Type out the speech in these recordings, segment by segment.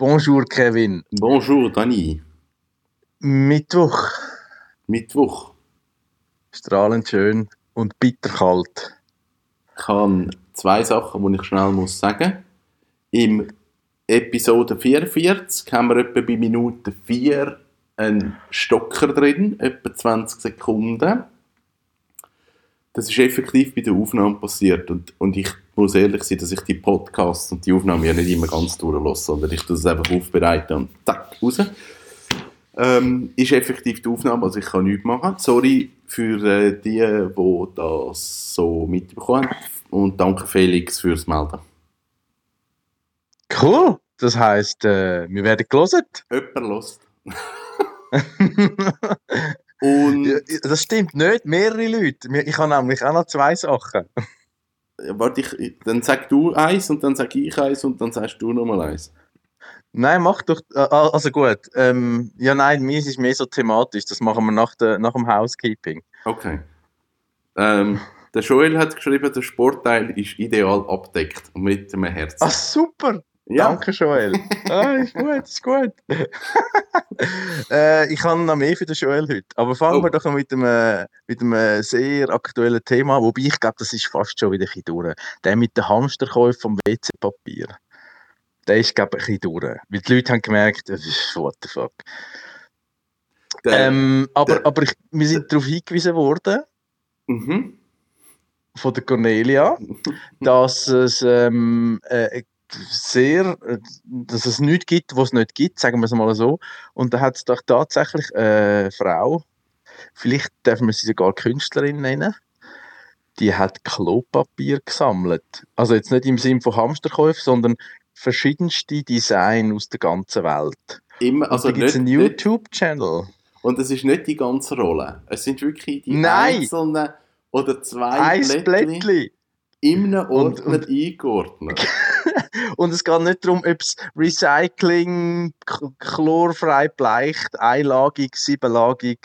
Bonjour Kevin. Bonjour Dani. Mittwoch. Mittwoch. Strahlend schön und bitterkalt. Ich habe zwei Sachen, die ich schnell muss sagen. Im Episode 44 haben wir etwa bei Minute 4 einen Stocker drin, etwa 20 Sekunden. Das ist effektiv bei der Aufnahme passiert und, und ich muss ehrlich sein, dass ich die Podcasts und die Aufnahmen ja nicht immer ganz durchlasse, sondern ich das einfach aufbereite und zack, raus. Ähm, ist effektiv die Aufnahme, also ich kann nichts machen. Sorry für äh, die, die das so mitbekommen haben und danke Felix fürs Melden. Cool. Das heisst, äh, wir werden gelesen. Jemand lost. und Ja, Das stimmt nicht, mehrere Leute. Ich habe nämlich auch noch zwei Sachen. Warte, ich, dann sag du eins und dann sag ich eins und dann sagst du nochmal eins. Nein, mach doch. äh, Also gut. Ähm, ja, nein, mir ist es mehr so thematisch. Das machen wir nach, der, nach dem Housekeeping. Okay. Ähm, der Joel hat geschrieben, der Sportteil ist ideal abdeckt mit einem Herz. Ah, super. Ja, Danke, Joel. ah, ist gut, ist gut. äh, ich habe noch mehr für den Joel heute. Aber fangen Oh. wir doch mit einem, mit einem sehr aktuellen Thema. Wobei ich glaube, das ist fast schon wieder ein bisschen durch. Der mit den Hamsterkäufen vom WC-Papier. Der ist, glaube ich, ein bisschen durch. Weil die Leute haben gemerkt, äh, what the fuck. der, ähm, aber der- aber ich, wir sind darauf hingewiesen worden, mhm. von der Cornelia, dass es ähm, äh, sehr, äh, dass es nichts gibt, was es nicht gibt, sagen wir es mal so. Und da hat es doch tatsächlich eine Frau, vielleicht dürfen wir sie sogar Künstlerin nennen, die hat Klopapier gesammelt. Also jetzt nicht im Sinn von Hamsterkäufen, sondern verschiedenste Design aus der ganzen Welt. Immer, Also da gibt es einen YouTube-Channel. und es ist nicht die ganze Rolle. Es sind wirklich die Nein! einzelnen oder zwei Ein Blättchen Blättchen. in einem Und- Ordner eingeordnet. Und es geht nicht darum, ob es Recycling, chlorfrei bleicht, einlagig, siebenlagig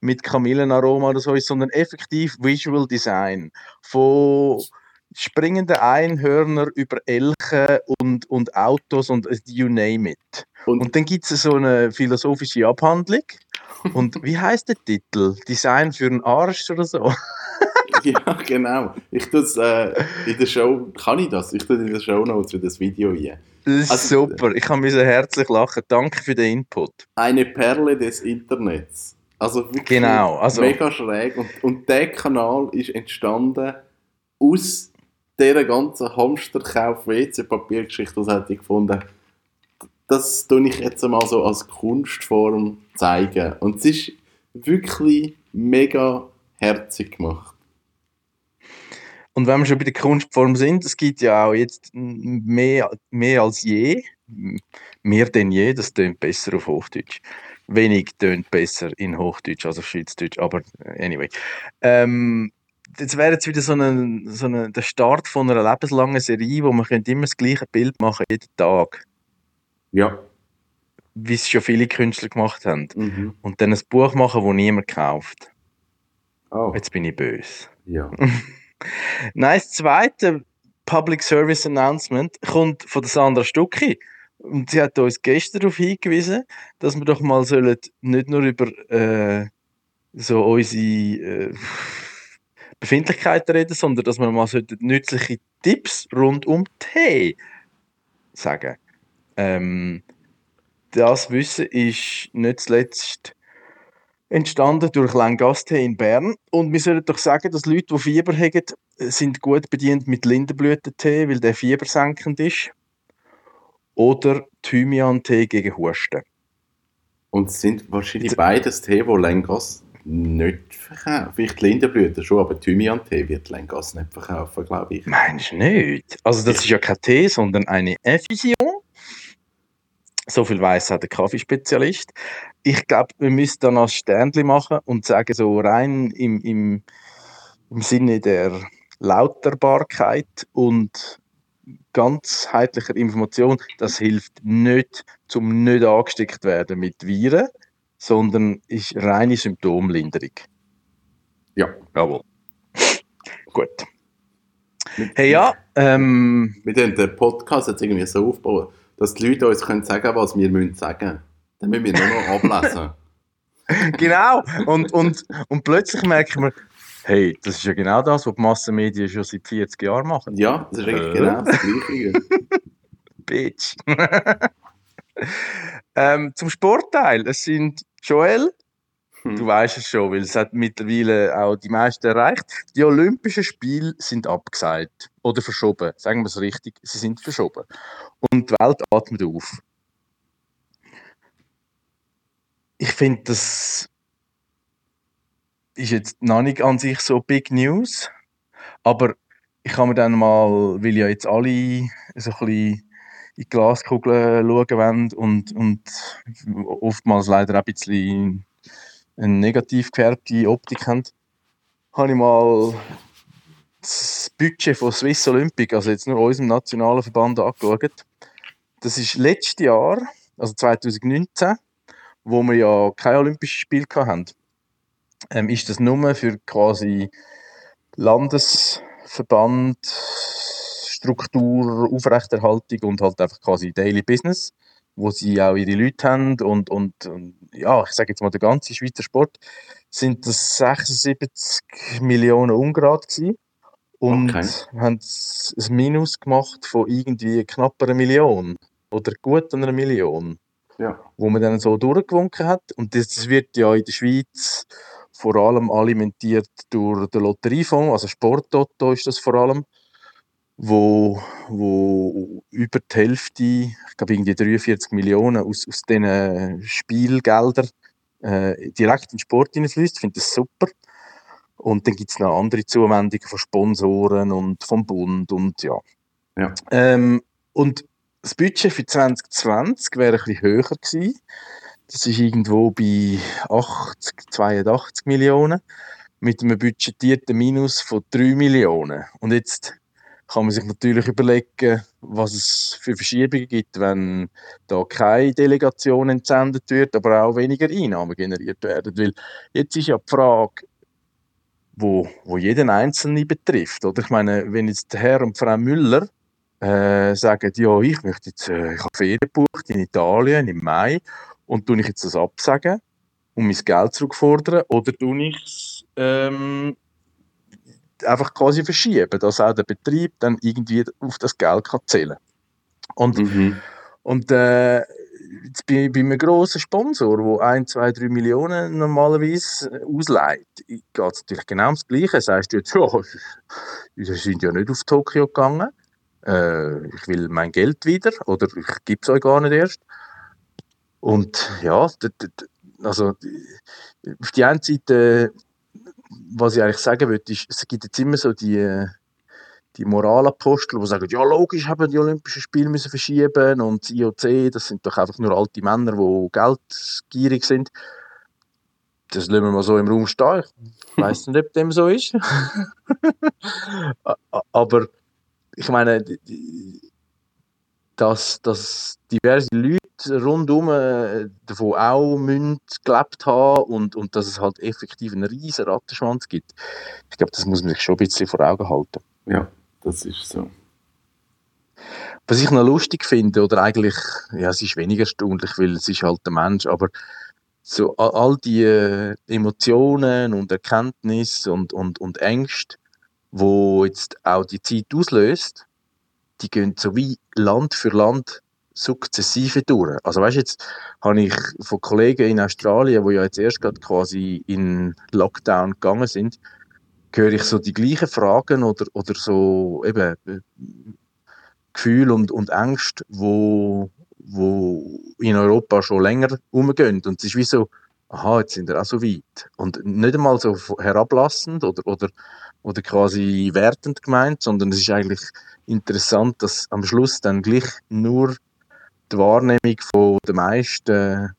mit Kamillenaroma oder so ist, sondern effektiv Visual Design. Von springenden Einhörner über Elche und, und Autos und äh, you name it. Und, Und dann gibt es so eine philosophische Abhandlung. Und wie heißt der Titel? Design für einen Arsch oder so? ja, genau. Ich tue es äh, in der Show, kann ich das? Ich tue in der Show Notes für das Video rein. Das ist Also- super. Ich kann mir herzlich lachen. Danke für den Input. Eine Perle des Internets. Also wirklich Genau, also- mega schräg. Und, und der Kanal ist entstanden aus dieser ganzen Hamsterkauf-WC-Papiergeschichte, das hätte ich gefunden. Das tue ich jetzt einmal so als Kunstform zeigen. Und es ist wirklich mega herzig gemacht. Und wenn wir schon bei der Kunstform sind, es gibt ja auch jetzt mehr, mehr als je, mehr denn je, das tönt besser auf Hochdeutsch. Wenig tönt besser in Hochdeutsch als auf Schweizerdeutsch, aber anyway. Ähm, jetzt wäre jetzt wieder so, eine, so eine, der Start von einer lebenslangen Serie, wo man könnte immer das gleiche Bild machen, jeden Tag, Ja. wie es schon viele Künstler gemacht haben. Mhm. Und dann ein Buch machen, das niemand kauft. Oh, Jetzt bin ich böse. ja. Nein, das zweite Public Service Announcement kommt von der Sandra Stucki. Und sie hat uns gestern darauf hingewiesen, dass wir doch mal sollen nicht nur über äh, so unsere äh, Befindlichkeiten reden, sondern dass wir mal sollten nützliche Tipps rund um Tee sagen. Ähm, das Wissen ist nicht zuletzt entstanden durch Langasttee in Bern. Und wir sollten doch sagen, dass Leute, die Fieber haben, sind gut bedient mit Lindenblütentee, weil der fiebersenkend ist. Oder Thymian-Tee gegen Husten. Und es sind wahrscheinlich beides Tee, die Lengas nicht verkaufen. Vielleicht Lindenblüte schon, aber Thymian-Tee wird Lengas nicht verkaufen, glaube ich. Meinst du nicht? Also das ist ja kein Tee, sondern eine Infusion. So viel weiß auch der Kaffeespezialist. Ich glaube, wir müssen dann als Sternli machen und sagen, so rein im, im, im Sinne der Lauterbarkeit und ganzheitlicher Information, das hilft nicht, zum nicht angesteckt werden mit Viren, sondern ist reine Symptomlinderung. Ja. Jawohl. Gut. Hey ja, ähm, Wir den Podcast jetzt irgendwie so aufbauen, dass die Leute uns können sagen was wir müssen sagen. Dann müssen wir nur noch ablesen. genau. Und, und, und plötzlich merken wir, hey, das ist ja genau das, was die Massenmedien schon seit 40 Jahren machen. Ja, das ist äh. genau das Gleiche. Bitch. ähm, zum Sportteil. Es sind Joel, hm. du weißt es schon, weil es hat mittlerweile auch die meisten erreicht. Die Olympischen Spiele sind abgesagt oder verschoben. Sagen wir es richtig, sie sind verschoben. Und die Welt atmet auf. Ich finde, das ist jetzt noch nicht an sich so Big News, aber ich kann mir dann mal, weil ja jetzt alle so ein bisschen in die Glaskugel schauen wollen und, und oftmals leider auch ein bisschen eine negativ gefärbte Optik haben, habe ich mal das Budget von Swiss Olympic, also jetzt nur unserem nationalen Verband, angeschaut. Das ist letztes Jahr, also 2019, wo wir ja kein Olympisches Spiel hatten, ähm, ist das nur für quasi Landesverband, Struktur, Aufrechterhaltung und halt einfach quasi Daily Business, wo sie auch ihre Leute haben und, und, und ja, ich sage jetzt mal, der ganze Schweizer Sport, sind das 76 Millionen Ungrad gewesen und okay. haben ein Minus gemacht von irgendwie knapp einer Million oder gut einer Million, ja. wo man dann so durchgewunken hat und das wird ja in der Schweiz vor allem alimentiert durch den Lotteriefonds, also Sporttoto ist das vor allem, wo, wo über die Hälfte, ich glaube irgendwie 43 Millionen aus, aus diesen Spielgeldern äh, direkt in den Sport hineinfließt. Ich finde das super. Und dann gibt es noch andere Zuwendungen von Sponsoren und vom Bund und ja. ja. Ähm, und das Budget für 2020 wäre ein bisschen höher gewesen. Das ist irgendwo bei 80, 82 Millionen mit einem budgetierten Minus von 3 Millionen. Und jetzt kann man sich natürlich überlegen, was es für Verschiebungen gibt, wenn da keine Delegation entsendet wird, aber auch weniger Einnahmen generiert werden. Weil jetzt ist ja die Frage, wo, wo jeden Einzelnen betrifft. Oder ich meine, wenn jetzt der Herr und Frau Müller äh, sagen, ja, ich möchte jetzt, äh, ich habe Ferien gebucht in Italien im Mai und tue ich jetzt das absagen und mein Geld zurückfordern oder tue ich es ähm, einfach quasi verschieben, dass auch der Betrieb dann irgendwie auf das Geld kann zählen Und, mhm. und äh, jetzt bei, bei einem grossen Sponsor, der 1, 2, 3 Millionen normalerweise ausleiht, geht es natürlich genau ums Gleiche. Sagst du jetzt, ja, wir sind ja nicht auf Tokio gegangen, äh, ich will mein Geld wieder oder ich gebe es euch gar nicht erst. Und ja, also auf die einen Seite was ich eigentlich sagen würde, ist, es gibt jetzt immer so die, die Moralapostel, die sagen, ja logisch haben die Olympischen Spiele müssen verschieben und das IOC, das sind doch einfach nur alte Männer, die geldgierig sind. Das lassen wir mal so im Raum stehen. Ich weiß nicht, ob dem so ist. Aber ich meine, dass, dass diverse Leute rundum äh, davon auch müssen gelebt haben und, und dass es halt effektiv einen riesen Rattenschwanz gibt. Ich glaube, das muss man sich schon ein bisschen vor Augen halten. Ja, das ist so. Was ich noch lustig finde, oder eigentlich, ja, es ist weniger erstaunlich, weil es ist halt der Mensch, aber so all die äh, Emotionen und Erkenntnisse und, und, und Ängste, wo jetzt auch die Zeit auslöst, die gehen so wie Land für Land sukzessive durch. Also weißt jetzt habe ich von Kollegen in Australien, die ja jetzt erst gerade quasi in Lockdown gegangen sind, höre ich so die gleichen Fragen oder, oder so eben äh, Gefühle und, und Ängste, wo, wo in Europa schon länger umgehen. Und es ist wie so, aha, jetzt sind wir auch so weit. Und nicht einmal so herablassend oder, oder, oder quasi wertend gemeint, sondern es ist eigentlich interessant, dass am Schluss dann gleich nur die Wahrnehmung von den meisten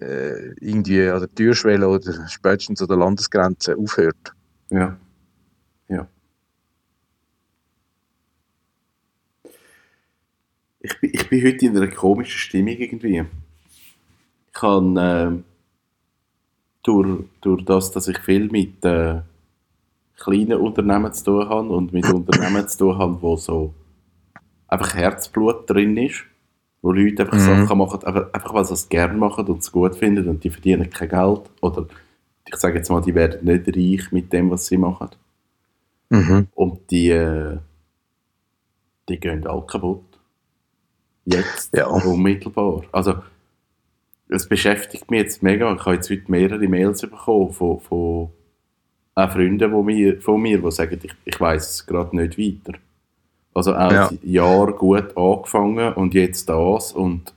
äh, irgendwie an der Türschwelle oder spätestens an der Landesgrenze aufhört. Ja. Ja. Ich bin, ich bin heute in einer komischen Stimmung irgendwie. Ich kann äh, durch, durch das, dass ich viel mit äh, kleinen Unternehmen zu tun habe und mit Unternehmen zu tun habe, wo so einfach Herzblut drin ist, wo Leute einfach Mhm. Sachen machen, einfach, einfach weil sie es gerne machen und es gut finden und die verdienen kein Geld. Oder ich sage jetzt mal, die werden nicht reich mit dem, was sie machen. Mhm. Und die, äh, die gehen alle kaputt. Jetzt, Ja. unmittelbar. Also, es beschäftigt mich jetzt mega. Ich habe jetzt heute mehrere Mails bekommen von, von auch Freunden von mir, von mir, die sagen, ich, ich weiß es gerade nicht weiter. Also auch Ja. ein Jahr gut angefangen und jetzt das und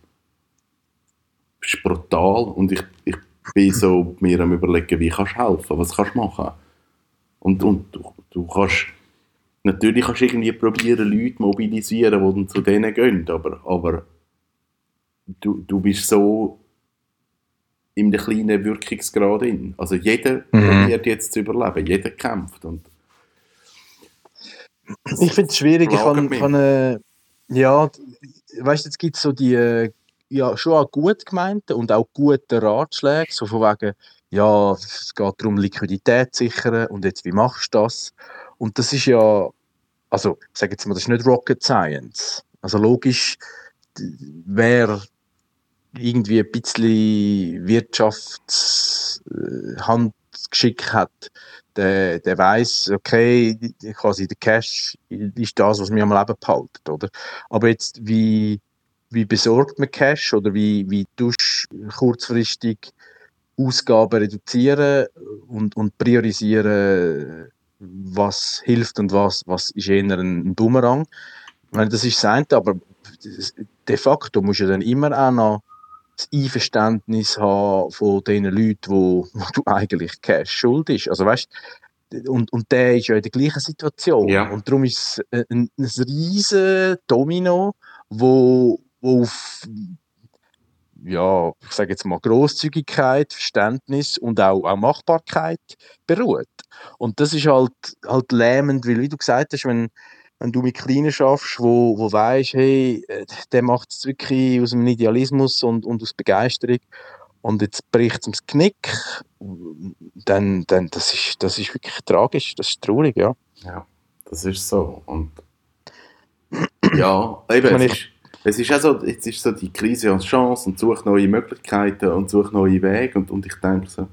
es ist brutal und ich, ich bin so mir am überlegen, wie kannst du helfen, was kannst du machen. Und, und du, du kannst natürlich kannst du irgendwie probieren, Leute mobilisieren, die dann zu denen gehen, aber, aber du, du bist so in einem kleinen Wirkungsgrad in. Also jeder Mhm. probiert jetzt zu überleben, jeder kämpft. Und Ich finde es schwierig. Ich kann, kann äh, ja, weißt du, jetzt gibt es so die, äh, ja, schon auch gut gemeinten und auch gute Ratschläge, so von wegen, ja, es geht darum, Liquidität zu sichern und jetzt, wie machst du das? Und das ist ja, also, ich sage jetzt mal, das ist nicht Rocket Science. Also logisch, wer irgendwie ein bisschen Wirtschaftshandgeschick hat, der, der weiß, okay, quasi der Cash ist das, was mir am Leben behaltet, oder? Aber jetzt, wie, wie besorgt man Cash oder wie, wie tust kurzfristig Ausgaben reduzieren und, und priorisieren, was hilft und was, was ist eher ein Bumerang? Ich meine, das ist das eine, aber de facto musst du dann immer auch noch das Einverständnis haben von den Leuten, wo, wo du eigentlich Cash schuld ist. Also weißt, und, und der ist ja in der gleichen Situation. Ja. Und darum ist es ein, ein riesen Domino, wo, wo auf ja, ich sage jetzt mal Großzügigkeit, Verständnis und auch, auch Machbarkeit beruht. Und das ist halt, halt lähmend, weil wie du gesagt hast, wenn, wenn du mit Kleinen schaffst, wo, wo weißt, hey, äh, der macht es wirklich aus dem Idealismus und, und aus Begeisterung und jetzt bricht es ums Knick, dann, dann das, ist, das ist wirklich tragisch, das ist traurig, ja. Ja, das ist so. Und ja, eben, meine, es, ist, es ist auch so, jetzt ist so die Krise als Chance und sucht neue Möglichkeiten und sucht neue Wege und, und ich denke so,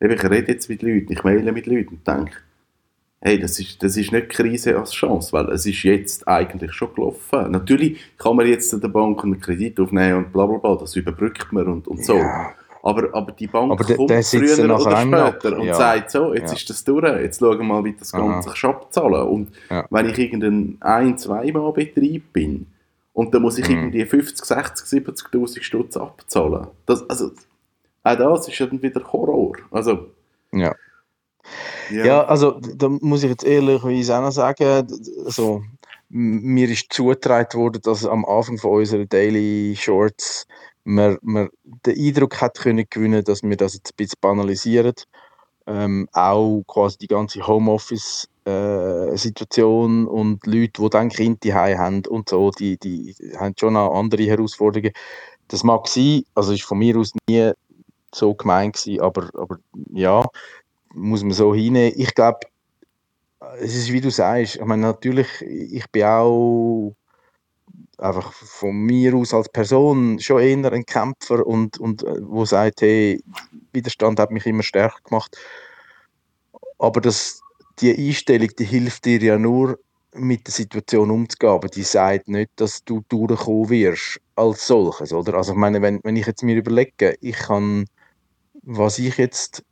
eben, ich rede jetzt mit Leuten, ich maile mit Leuten und denke, hey, das ist, das ist nicht Krise als Chance, weil es ist jetzt eigentlich schon gelaufen. Natürlich kann man jetzt an der Bank einen Kredit aufnehmen und bla bla bla, das überbrückt man und, und so. Ja. Aber, aber die Bank Aber kommt der früher oder später und Ja. sagt so, jetzt Ja. ist das durch, jetzt schauen wir mal, wie das. Ganze sich abzahlen. Und wenn ich irgendein ein-, zweimal Betrieb bin und dann muss ich Mhm. irgendwie 50, 60, 70'000 Stutz abzahlen. Das, also, auch das ist ja dann wieder Horror. Also, Ja. Ja. Ja, also da muss ich jetzt ehrlicherweise auch noch sagen, also, mir ist zugetragen worden, dass am Anfang von unseren Daily Shorts man, man den Eindruck hat können gewinnen, dass wir das jetzt ein bisschen banalisieren. Ähm, auch quasi die ganze Homeoffice-Situation und Leute, die dann Kinder daheim haben und so, die, die haben schon noch andere Herausforderungen. Das mag sein, also ist von mir aus nie so gemeint gewesen, aber, aber ja, muss man so hinnehmen. Ich glaube, es ist wie du sagst, ich meine, natürlich, ich bin auch einfach von mir aus als Person schon eher ein Kämpfer und, und äh, wo sagt, hey, Widerstand hat mich immer stärker gemacht. Aber das, die Einstellung, die hilft dir ja nur, mit der Situation umzugehen, aber die sagt nicht, dass du durchkommen wirst als solches, oder? Also ich meine, wenn, wenn ich jetzt mir überlege, ich kann, was ich jetzt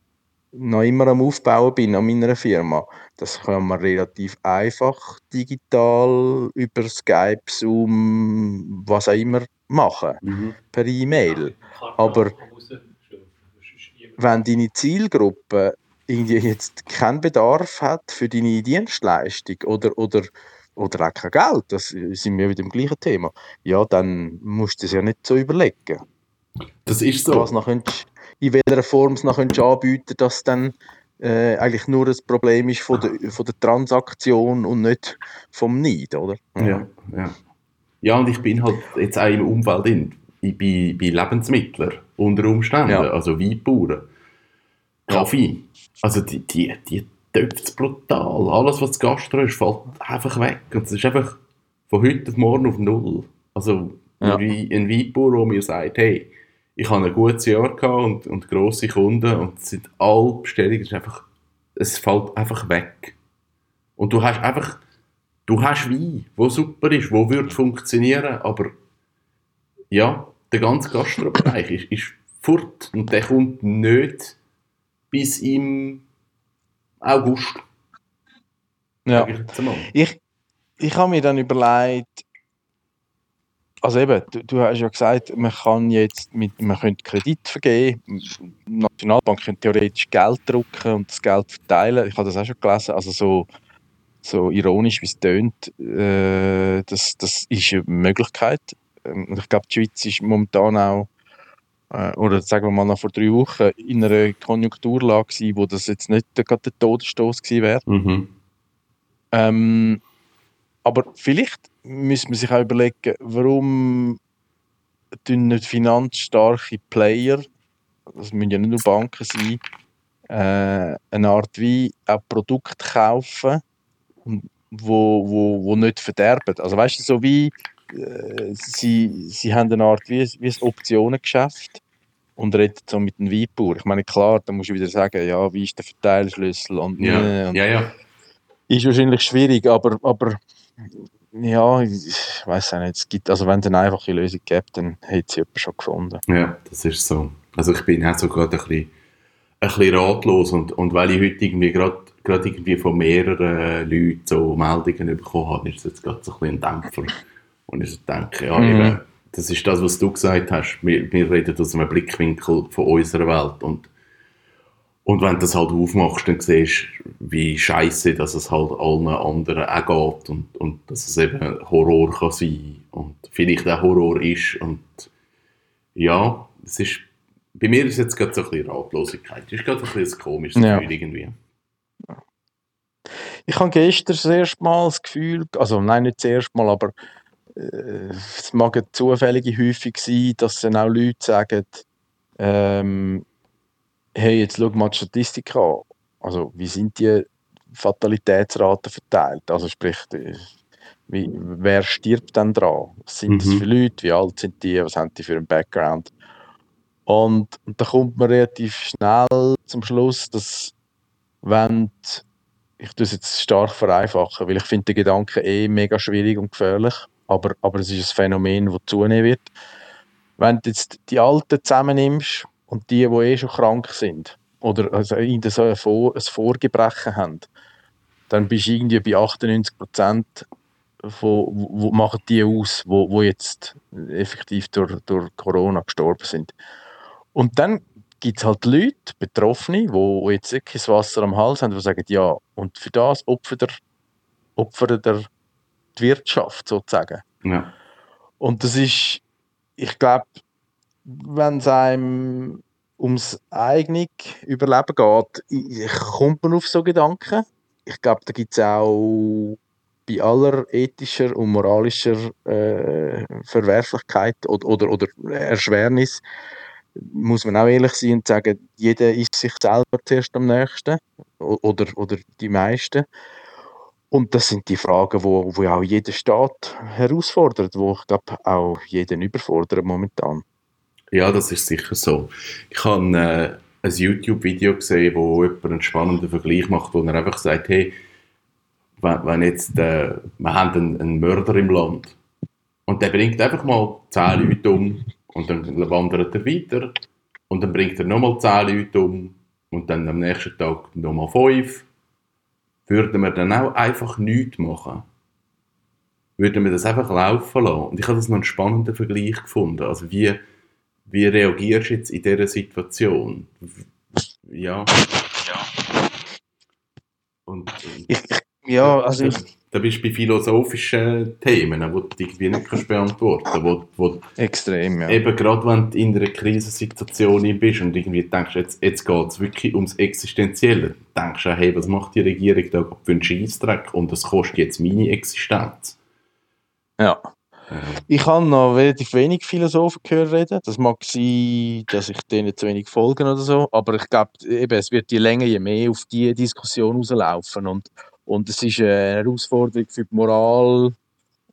noch immer am Aufbauen bin an meiner Firma, das kann man relativ einfach digital über Skype, Zoom, was auch immer machen, Mhm. per E-Mail. Aber wenn deine Zielgruppe irgendwie jetzt keinen Bedarf hat für deine Dienstleistung oder, oder, oder auch kein Geld, das sind wir wieder im gleichen Thema, ja, dann musst du es ja nicht so überlegen Das ist so. was noch könntest, in welcher Form es noch könntest anbieten dass dann äh, eigentlich nur ein Problem ist von der, von der Transaktion und nicht vom Need, oder? Ja, ja. Ja, und ich bin halt jetzt auch im Umfeld in. Ich bin bei Lebensmittlern unter Umständen, Ja. also Weinbauern, Kaffee. Also die, die, die töpft es brutal. Alles, was Gastro ist, fällt einfach weg. Und es ist einfach von heute auf morgen auf null. Also Ja. Ein Weinbauer, der mir sagt, hey, ich habe ein gutes Jahr gehabt und, und grosse Kunden und es sind alle Bestellungen, es, einfach, es fällt einfach weg. Und du hast einfach, du hast Wein, wo super ist, wo würde funktionieren, aber ja, der ganze Gastrobereich ist, ist fort und der kommt nicht bis im August. Ja. Ich, ich habe mir dann überlegt, also eben, du, du, hast ja gesagt, man kann jetzt mit, man könnte Kredit vergeben, die Nationalbank könnte theoretisch Geld drucken und das Geld verteilen. Ich habe das auch schon gelesen, also so, so ironisch wie es tönt, äh, das, das ist eine Möglichkeit. Ähm, ich glaube, die Schweiz ist momentan auch, äh, oder sagen wir mal noch vor drei Wochen, in einer Konjunkturlage gewesen, wo das jetzt nicht gerade der Todesstoß gewesen wäre. Mhm. Ähm, aber vielleicht müsste man sich auch überlegen, warum nicht finanzstarke Player, das müssen ja nicht nur Banken sein, äh, eine Art wie auch Produkte kaufen, wo, wo, wo nicht verderben. Also weißt du, so wie äh, sie, sie haben eine Art wie, wie ein Optionengeschäft und reden so mit dem Weinbauer. Ich meine, klar, da musst du wieder sagen, ja, wie ist der Verteilschlüssel und, ja. und ja, ja. Ist wahrscheinlich schwierig, aber, aber ja, ich weiß auch nicht. Es gibt, also wenn es eine einfache Lösung gibt, dann hätte sie jemand schon gefunden. Ja, das ist so. Also ich bin auch so gerade ein bisschen, ein bisschen ratlos und, und weil ich heute irgendwie gerade gerade irgendwie von mehreren Leuten so Meldungen bekommen habe, ist es jetzt gerade so ein bisschen ein Dämpfer. Und ich so denke, ja, mhm. eben, das ist das, was du gesagt hast. Wir, wir reden aus einem Blickwinkel von unserer Welt und und wenn du das halt aufmachst, dann siehst du, wie scheiße dass es halt allen anderen auch geht und, und dass es eben Horror kann sein und vielleicht auch Horror ist. Und ja, es ist, bei mir ist jetzt gerade so ein bisschen Ratlosigkeit. Es ist gerade ein bisschen ein komisches ja. Gefühl irgendwie. Ich habe gestern das erste Mal das Gefühl, also nein, nicht das erste Mal, aber äh, es mag eine zufällige Häufig sein, dass dann auch Leute sagen, ähm, hey, jetzt schau mal die Statistik an. Also, wie sind die Fatalitätsraten verteilt? Also, sprich, wie, wer stirbt denn dran? Was sind mhm. das für Leute? Wie alt sind die? Was haben die für einen Background? Und, und da kommt man relativ schnell zum Schluss, dass wenn die, ich tue es jetzt stark vereinfachen, weil ich finde den Gedanken eh mega schwierig und gefährlich, aber, aber es ist ein Phänomen, das zunehmen wird. Wenn du jetzt die Alten zusammennimmst und die, die eh schon krank sind oder also so ein, Vor ein Vorgebrechen haben, dann bist du irgendwie bei 98 Prozent wo, wo machen die aus, wo, wo jetzt effektiv durch, durch Corona gestorben sind. Und dann gibt es halt Leute, Betroffene, die jetzt wirklich das Wasser am Hals haben, die sagen, ja, und für das opfert er, opfert er die Wirtschaft sozusagen. Ja. Und das ist, ich glaube, wenn es einem ums eigene Überleben geht, kommt man auf so Gedanken. Ich glaube, da gibt es auch bei aller ethischer und moralischer äh, Verwerflichkeit oder, oder, oder Erschwernis, muss man auch ehrlich sein und sagen, jeder ist sich selber zuerst am nächsten oder, oder die meisten. Und das sind die Fragen, wo, wo auch jeder Staat herausfordert, wo ich glaube auch jeden überfordert momentan. Ja, das ist sicher so. Ich habe äh, ein YouTube-Video gesehen, wo jemand einen spannenden Vergleich macht, wo er einfach sagt, hey, wenn, wenn jetzt, äh, wir haben einen, einen Mörder im Land und der bringt einfach mal zehn Leute um und dann wandert er weiter und dann bringt er nochmal zehn Leute um und dann am nächsten Tag nochmal fünf, würden wir dann auch einfach nichts machen? Würden wir das einfach laufen lassen? Und ich habe das noch einen spannenden Vergleich gefunden. Also wie wie reagierst du jetzt in dieser Situation? Ja. Ja. Und, ich, ja, also ich, da bist du bei philosophischen Themen, die du irgendwie nicht kannst beantworten kannst. Wo, Extrem, ja. Eben gerade wenn du in einer Krisensituation bist und irgendwie denkst, jetzt, jetzt geht es wirklich ums Existenzielle, denkst du, hey, was macht die Regierung da für einen Scheissdreck und das kostet jetzt meine Existenz. Ja. Ich habe noch relativ wenig Philosophen gehört reden. Das mag sein, dass ich denen zu wenig folge oder so, aber ich glaube, es wird je länger, je mehr auf diese Diskussion rauslaufen und, und es ist eine Herausforderung für die Moral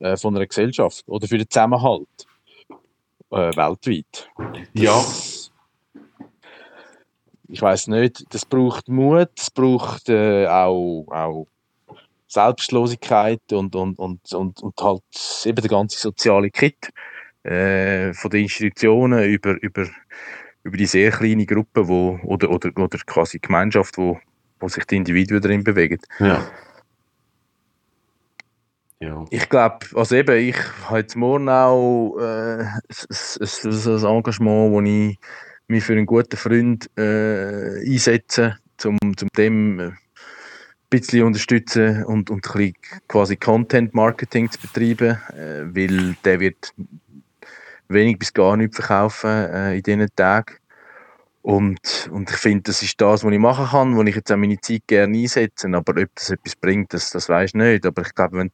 äh, von einer Gesellschaft oder für den Zusammenhalt. äh, weltweit. Ja. Das, ich weiß nicht, das braucht Mut, es braucht äh, auch, auch Selbstlosigkeit und, und, und, und, und halt eben der ganze soziale Kit äh, von den Institutionen über, über, über die sehr kleine Gruppe wo, oder, oder, oder quasi Gemeinschaft, wo, wo sich die Individuen darin bewegen. Ja. Ja. Ich glaube, also eben, ich habe jetzt morgen auch äh, ein, Engagement, wo ich mich für einen guten Freund äh, einsetze, um, um dem ein bisschen unterstützen und, und ein bisschen quasi Content Marketing zu betreiben, äh, weil der wird wenig bis gar nichts verkaufen äh, in diesen Tagen. Und, und ich finde, das ist das, was ich machen kann, wo ich jetzt auch meine Zeit gerne einsetze. Aber ob das etwas bringt, das, das weiß ich nicht. Aber ich glaube, wenn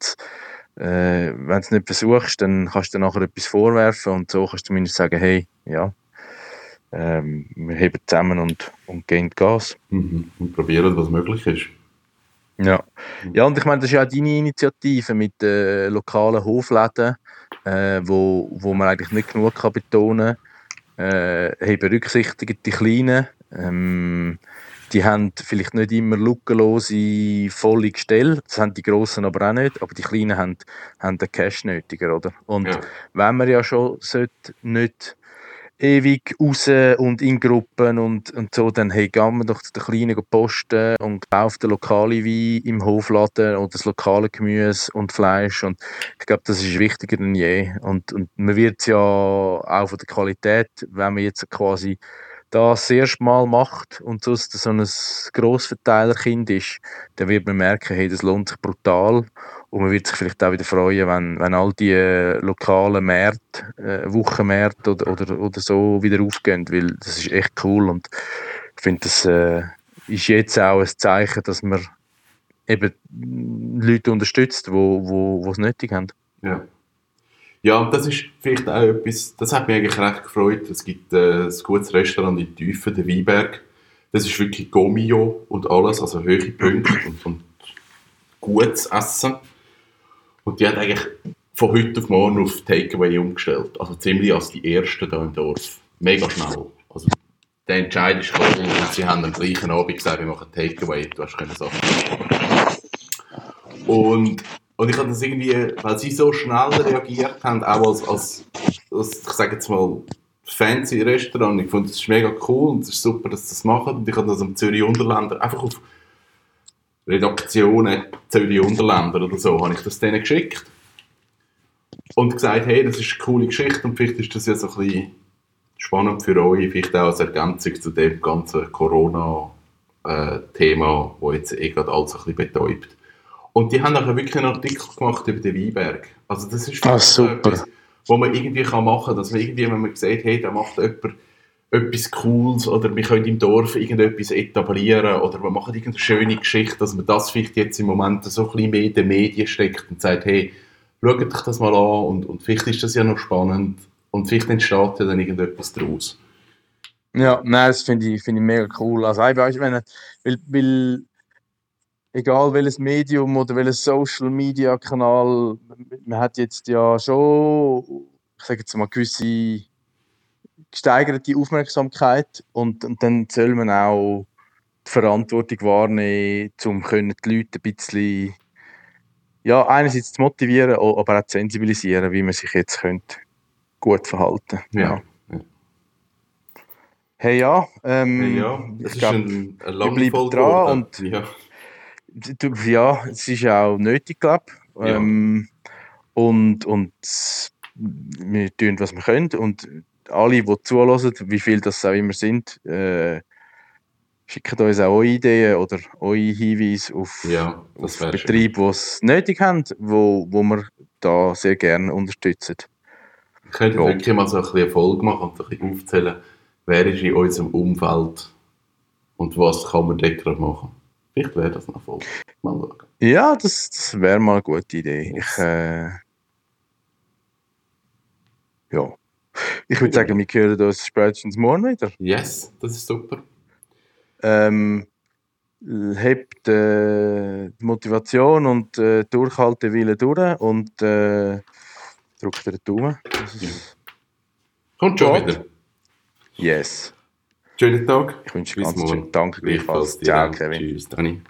du äh, es nicht versuchst, dann kannst du dir nachher etwas vorwerfen und so kannst du zumindest sagen, hey, ja, ähm, wir heben zusammen und, und gehen Gas. Mhm. Und probieren, was möglich ist. Ja. ja, und ich meine, das ist ja auch deine Initiative mit den lokalen Hofläden, äh, wo, wo man eigentlich nicht genug kann betonen kann. Äh, hey, berücksichtigen die Kleinen. Ähm, die haben vielleicht nicht immer lückenlose, volle Gestelle. Das haben die Grossen aber auch nicht. Aber die Kleinen haben, haben den Cash nötiger, oder? Und Ja. wenn man ja schon sollte, nicht ewig raus und in Gruppen und, und so, dann hey, gehen wir doch zu den Kleinen posten und kauft den lokalen Wein im Hofladen oder das lokale Gemüse und Fleisch und ich glaube, das ist wichtiger denn je und, und man wird es ja auch von der Qualität, wenn man jetzt quasi das erste Mal macht und so ein Grossverteilerkind ist, dann wird man merken, hey, das lohnt sich brutal und man wird sich vielleicht auch wieder freuen, wenn, wenn all die äh, lokalen Märkte, äh, Wochenmärkte oder, oder, oder so wieder aufgehen, weil das ist echt cool und ich finde, das äh, ist jetzt auch ein Zeichen, dass man eben Leute unterstützt, die wo, wo, es nötig haben. Ja. Ja, und das ist vielleicht auch etwas, das hat mich eigentlich recht gefreut. Es gibt äh, ein gutes Restaurant in Tiefen, der Weinberg. Das ist wirklich Gomio und alles, also hohe Punkte und, und gutes Essen. Und die hat eigentlich von heute auf morgen auf Takeaway umgestellt. Also ziemlich als die Ersten hier im Dorf. Mega schnell. Also der Entscheid ist gekommen und sie haben am gleichen Abend gesagt, wir machen Takeaway. Du hast keine Sachen. Und, und ich habe das irgendwie, weil sie so schnell reagiert haben, auch als, als, als ich sage jetzt mal, fancy Restaurant. Ich fand, das mega cool und es ist super, dass sie das machen. Und ich habe das am Zürich Unterländer einfach auf Redaktionen Zürich Unterländer oder so, habe ich das denen geschickt. Und gesagt, hey, das ist eine coole Geschichte und vielleicht ist das ja so ein bisschen spannend für euch, vielleicht auch als Ergänzung zu dem ganzen Corona-Thema, wo jetzt eh gerade alles ein bisschen betäubt. Und die haben nachher wirklich einen Artikel gemacht über den Weinberg. Also das ist so super. etwas, wo man irgendwie kann machen kann, dass man irgendwie, wenn man sieht, hey, da macht jemand etwas Cooles oder wir können im Dorf irgendetwas etablieren oder wir machen irgendeine schöne Geschichte, dass man das vielleicht jetzt im Moment so ein bisschen mehr in den Medien steckt und sagt, hey, schaut euch das mal an und, und vielleicht ist das ja noch spannend und vielleicht entsteht ja dann irgendetwas daraus. Ja, nein, das finde ich, finde ich mega cool. Also, ich wenn, weil, weil, egal welches Medium oder welches Social Media Kanal, man hat jetzt ja schon, ich sage jetzt mal, gewisse gesteigerte Aufmerksamkeit und, und dann soll man auch die Verantwortung wahrnehmen, um können die Leute ein bisschen, ja, einerseits zu motivieren, aber auch zu sensibilisieren, wie man sich jetzt könnte gut verhalten. Ja. Hey ja, ähm, Hey, ja, ich das ist glaub, ein, bleiben Folge dran und- ja. ja, es ist auch nötig, glaube ich. Ja. Ähm, und, und wir tun, was wir können. Und alle, die zuhören, wie viel das auch immer sind, äh, schickt uns auch eure Ideen oder eure Hinweise auf, ja, auf. Betriebe, die es nötig haben, wo, wo wir da sehr gerne unterstützen. Wir könnten Ja. wirklich mal so ein bisschen Erfolg machen und ein bisschen aufzählen, wer ist in unserem Umfeld und was kann man dort gerade machen. Vielleicht wäre das noch Erfolg. Mal schauen. Ja, das, das wäre mal eine gute Idee. Ich, äh, ja. Ich würde sagen, wir hören uns spätestens morgen wieder. Yes, das ist super. ähm, hebt äh, die Motivation und äh, Durchhaltewille durch und äh, drückt den Daumen, es Kommt schon wieder. Yes. Schönen Tag. Ich wünsche Bis ganz schön. Danke gleichfalls. dir Ciao. Kevin. Tschüss, Dani.